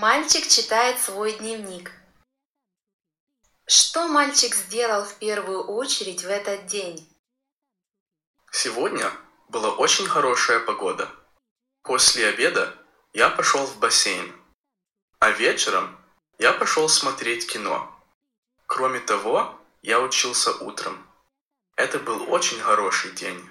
Мальчик читает свой дневник. Что мальчик сделал в первую очередь в этот день? Сегодня была очень хорошая погода. После обеда я пошел в бассейн, а вечером я пошел смотреть кино. Кроме того, я учился утром. Это был очень хороший день.